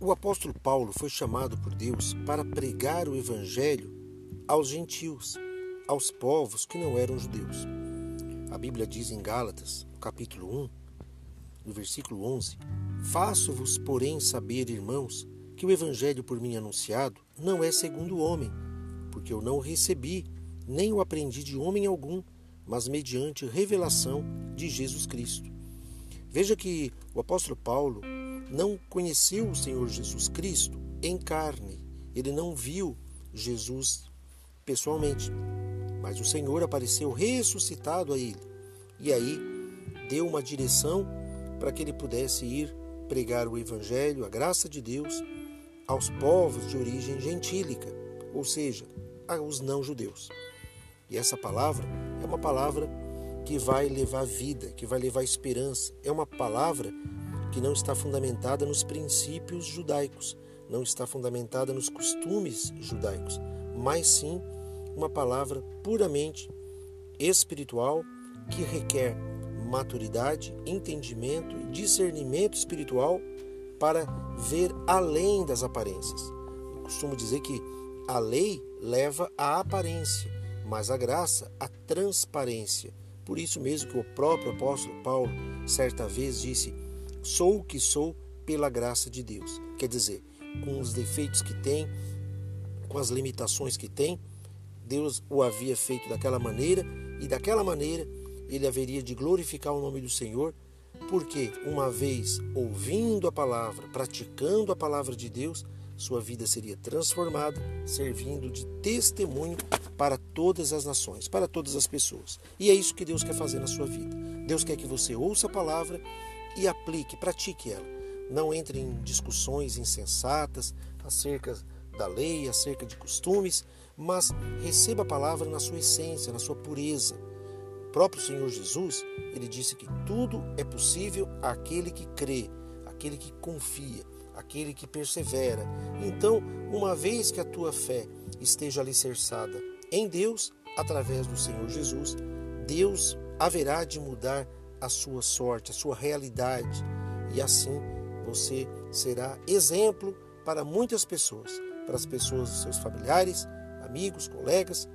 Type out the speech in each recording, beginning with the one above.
O apóstolo Paulo foi chamado por Deus para pregar o evangelho aos gentios, aos povos que não eram judeus. A Bíblia diz em Gálatas, capítulo 1, no versículo 11: Faço-vos, porém, saber, irmãos, que o evangelho por mim anunciado não é segundo o homem, porque eu não o recebi, nem o aprendi de homem algum, mas mediante revelação de Jesus Cristo. Veja que o apóstolo Paulo não conheceu o Senhor Jesus Cristo em carne. Ele não viu Jesus pessoalmente. Mas o Senhor apareceu ressuscitado a ele. E aí deu uma direção para que ele pudesse ir pregar o Evangelho, a graça de Deus, aos povos de origem gentílica, ou seja, aos não-judeus. E essa palavra é uma palavra que vai levar vida, que vai levar esperança. É uma palavra que não está fundamentada nos princípios judaicos, não está fundamentada nos costumes judaicos, mas sim uma palavra puramente espiritual que requer maturidade, entendimento e discernimento espiritual para ver além das aparências. Eu costumo dizer que a lei leva à aparência, mas a graça à transparência. Por isso mesmo que o próprio apóstolo Paulo certa vez disse: Sou o que sou pela graça de Deus. Quer dizer, com os defeitos que tem, com as limitações que tem, Deus o havia feito daquela maneira e daquela maneira ele haveria de glorificar o nome do Senhor, porque uma vez ouvindo a palavra, praticando a palavra de Deus, sua vida seria transformada, servindo de testemunho para todas as nações, para todas as pessoas. E é isso que Deus quer fazer na sua vida. Deus quer que você ouça a palavra e aplique, pratique ela. Não entre em discussões insensatas acerca da lei, acerca de costumes, mas receba a palavra na sua essência, na sua pureza. O próprio Senhor Jesus, ele disse que tudo é possível àquele que crê, aquele que confia, aquele que persevera. Então, uma vez que a tua fé esteja alicerçada em Deus, através do Senhor Jesus, Deus haverá de mudar a sua sorte, a sua realidade. E assim você será exemplo para muitas pessoas, para as pessoas seus familiares, amigos, colegas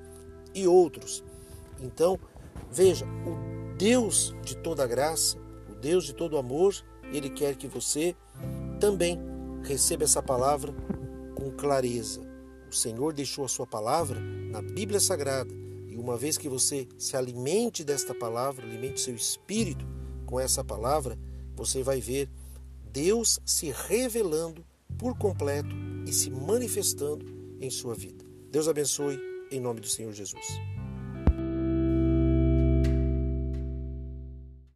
e outros. Então, veja, o Deus de toda graça, o Deus de todo amor, ele quer que você também receba essa palavra com clareza. O Senhor deixou a sua palavra na Bíblia Sagrada e uma vez que você se alimente desta palavra, alimente seu espírito com essa palavra, você vai ver Deus se revelando por completo e se manifestando em sua vida. Deus abençoe em nome do Senhor Jesus.